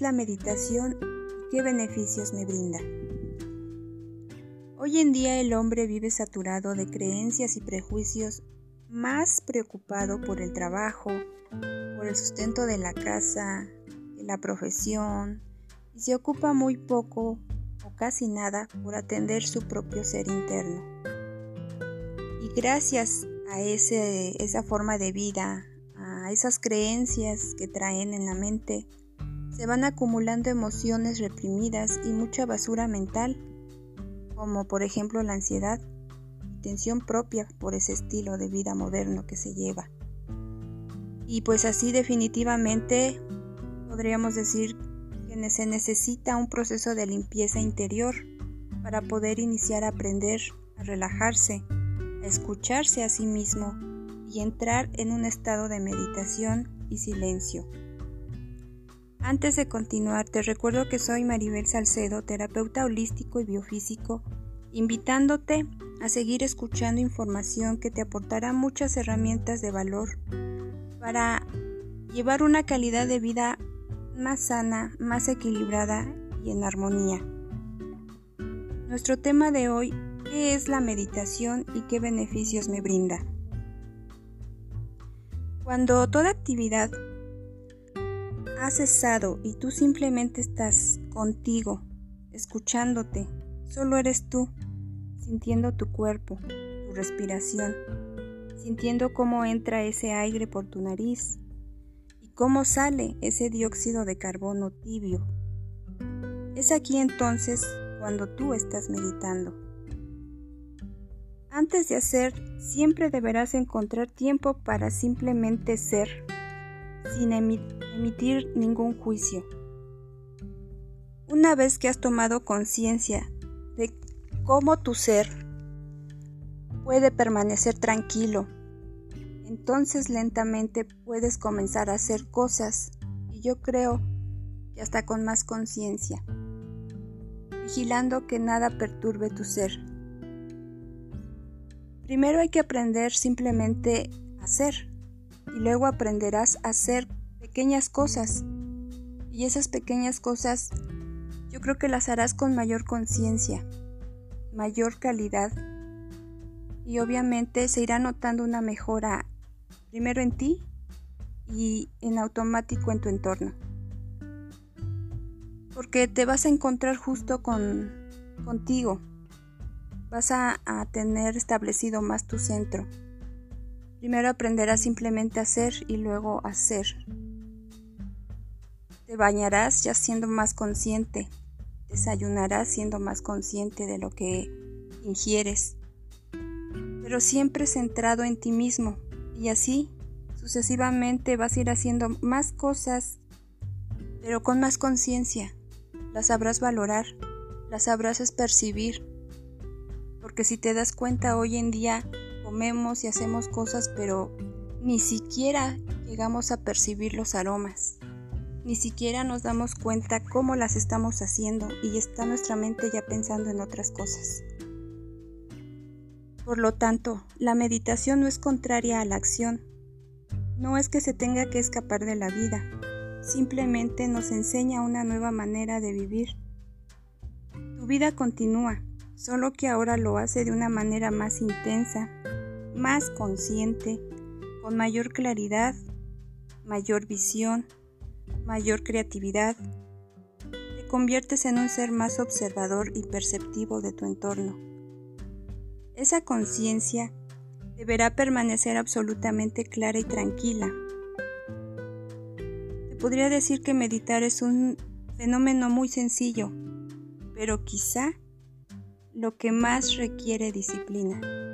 la meditación y qué beneficios me brinda? Hoy en día el hombre vive saturado de creencias y prejuicios, más preocupado por el trabajo, por el sustento de la casa, de la profesión, y se ocupa muy poco o casi nada por atender su propio ser interno. Y gracias a ese, esa forma de vida, a esas creencias que traen en la mente, se van acumulando emociones reprimidas y mucha basura mental, como por ejemplo la ansiedad y tensión propia por ese estilo de vida moderno que se lleva. Y pues así definitivamente podríamos decir que se necesita un proceso de limpieza interior para poder iniciar a aprender a relajarse, a escucharse a sí mismo y entrar en un estado de meditación y silencio. Antes de continuar, te recuerdo que soy Maribel Salcedo, terapeuta holístico y biofísico, invitándote a seguir escuchando información que te aportará muchas herramientas de valor para llevar una calidad de vida más sana, más equilibrada y en armonía. Nuestro tema de hoy, ¿qué es la meditación y qué beneficios me brinda? Cuando toda actividad ha cesado y tú simplemente estás contigo, escuchándote, solo eres tú, sintiendo tu cuerpo, tu respiración, sintiendo cómo entra ese aire por tu nariz y cómo sale ese dióxido de carbono tibio. Es aquí entonces cuando tú estás meditando. Antes de hacer, siempre deberás encontrar tiempo para simplemente ser, sin emitir ningún juicio. Una vez que has tomado conciencia de cómo tu ser puede permanecer tranquilo, entonces lentamente puedes comenzar a hacer cosas y yo creo que hasta con más conciencia, vigilando que nada perturbe tu ser. Primero hay que aprender simplemente a hacer y luego aprenderás a hacer pequeñas cosas. Y esas pequeñas cosas yo creo que las harás con mayor conciencia, mayor calidad y obviamente se irá notando una mejora primero en ti y en automático en tu entorno. Porque te vas a encontrar justo con contigo vas a, tener establecido más tu centro. Primero aprenderás simplemente a hacer y luego a hacer. Te bañarás ya siendo más consciente. Desayunarás siendo más consciente de lo que ingieres. Pero siempre centrado en ti mismo. Y así, sucesivamente vas a ir haciendo más cosas, pero con más conciencia. Las sabrás valorar, las sabrás percibir porque si te das cuenta hoy en día comemos y hacemos cosas pero ni siquiera llegamos a percibir los aromas. Ni siquiera nos damos cuenta cómo las estamos haciendo y está nuestra mente ya pensando en otras cosas. Por lo tanto, la meditación no es contraria a la acción. No es que se tenga que escapar de la vida, simplemente nos enseña una nueva manera de vivir. Tu vida continúa, solo que ahora lo hace de una manera más intensa, más consciente, con mayor claridad, mayor visión, mayor creatividad. Te conviertes en un ser más observador y perceptivo de tu entorno. Esa conciencia deberá permanecer absolutamente clara y tranquila. Te podría decir que meditar es un fenómeno muy sencillo, pero quizá lo que más requiere disciplina.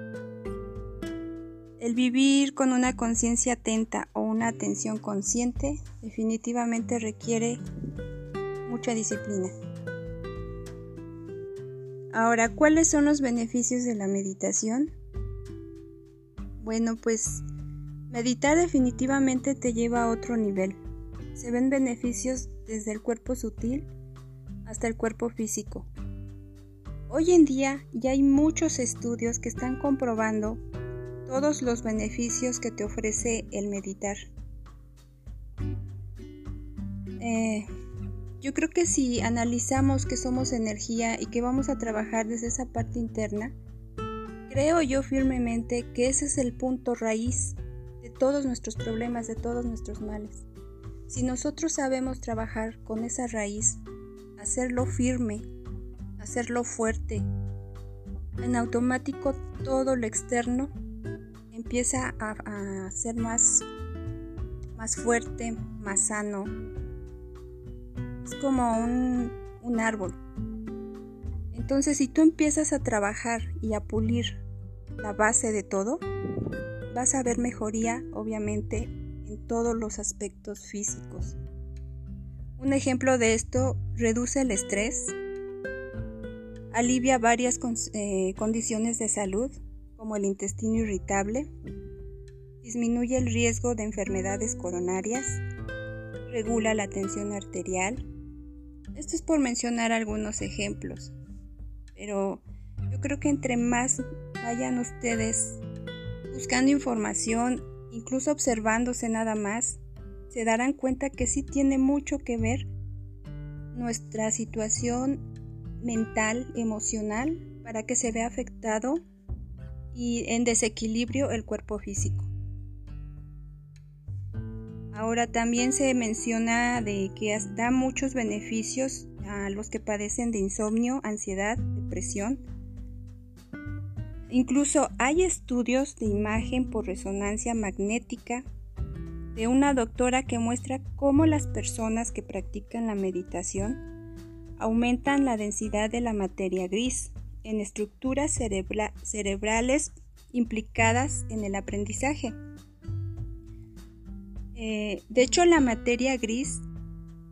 El vivir con una conciencia atenta o una atención consciente definitivamente requiere mucha disciplina. Ahora, ¿cuáles son los beneficios de la meditación? Bueno, pues meditar definitivamente te lleva a otro nivel. Se ven beneficios desde el cuerpo sutil hasta el cuerpo físico. Hoy en día ya hay muchos estudios que están comprobando todos los beneficios que te ofrece el meditar. Eh, yo creo que si analizamos que somos energía y que vamos a trabajar desde esa parte interna, creo yo firmemente que ese es el punto raíz de todos nuestros problemas, de todos nuestros males. Si nosotros sabemos trabajar con esa raíz, hacerlo firme, hacerlo fuerte, en automático todo lo externo empieza a, ser más, más fuerte, más sano, es como un, un árbol. Entonces, si tú empiezas a trabajar y a pulir la base de todo, vas a ver mejoría, obviamente, en todos los aspectos físicos. Un ejemplo de esto reduce el estrés, alivia varias eh, condiciones de salud, como el intestino irritable, disminuye el riesgo de enfermedades coronarias, regula la tensión arterial, esto es por mencionar algunos ejemplos, pero yo creo que entre más vayan ustedes buscando información, incluso observándose nada más, se darán cuenta que sí tiene mucho que ver nuestra situación mental, emocional, para que se vea afectado y en desequilibrio el cuerpo físico. Ahora también se menciona de que da muchos beneficios a los que padecen de insomnio, ansiedad, depresión. Incluso hay estudios de imagen por resonancia magnética de una doctora que muestra cómo las personas que practican la meditación aumentan la densidad de la materia gris en estructuras cerebrales implicadas en el aprendizaje. Eh, de hecho, la materia gris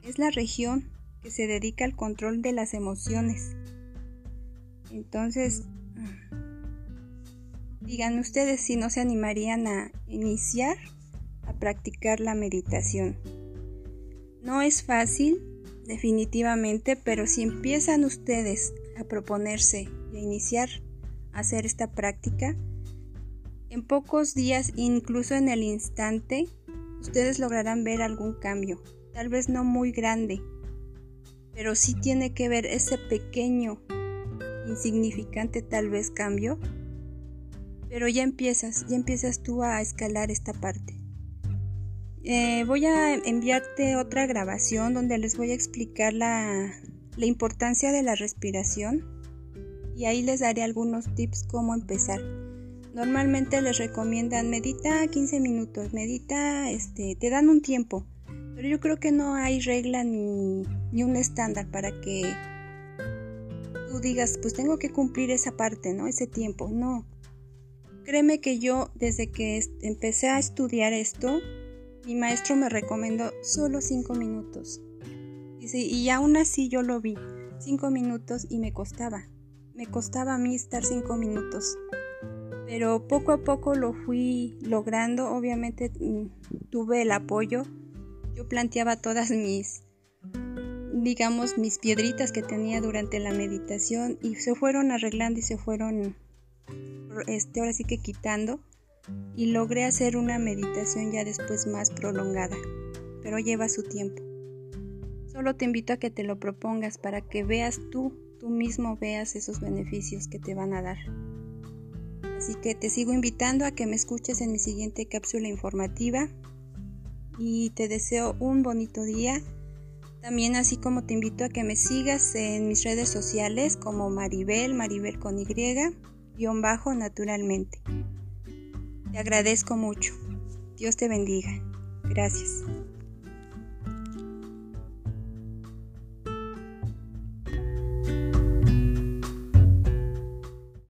es la región que se dedica al control de las emociones. Entonces, digan ustedes si no se animarían a iniciar a practicar la meditación. No es fácil, definitivamente, pero si empiezan ustedes a proponerse y a iniciar a hacer esta práctica, en pocos días, incluso en el instante, ustedes lograrán ver algún cambio, tal vez no muy grande, pero sí tiene que ver ese pequeño, insignificante tal vez cambio, pero ya empiezas, ya empiezas tú a escalar esta parte. Eh, voy a enviarte otra grabación donde les voy a explicar la, la importancia de la respiración y ahí les daré algunos tips cómo empezar. Normalmente les recomiendan medita 15 minutos, medita, este, te dan un tiempo, pero yo creo que no hay regla ni, ni un estándar para que tú digas, pues tengo que cumplir esa parte, ¿no? Ese tiempo, no. Créeme que yo desde que empecé a estudiar esto, mi maestro me recomendó solo 5 minutos. Y aún así yo lo vi, 5 minutos y me costaba. Me costaba a mí estar 5 minutos pero poco a poco lo fui logrando. Obviamente mm, tuve el apoyo. Yo planteaba todas mis, digamos, mis piedritas que tenía durante la meditación y se fueron arreglando y se fueron, este, ahora sí que quitando. Y logré hacer una meditación ya después más prolongada, pero lleva su tiempo. Solo te invito a que te lo propongas para que veas tú, tú mismo veas esos beneficios que te van a dar. Así que te sigo invitando a que me escuches en mi siguiente cápsula informativa y te deseo un bonito día. También así como te invito a que me sigas en mis redes sociales como Maribel, Maribel con Y, guion bajo naturalmente. Te agradezco mucho. Dios te bendiga. Gracias.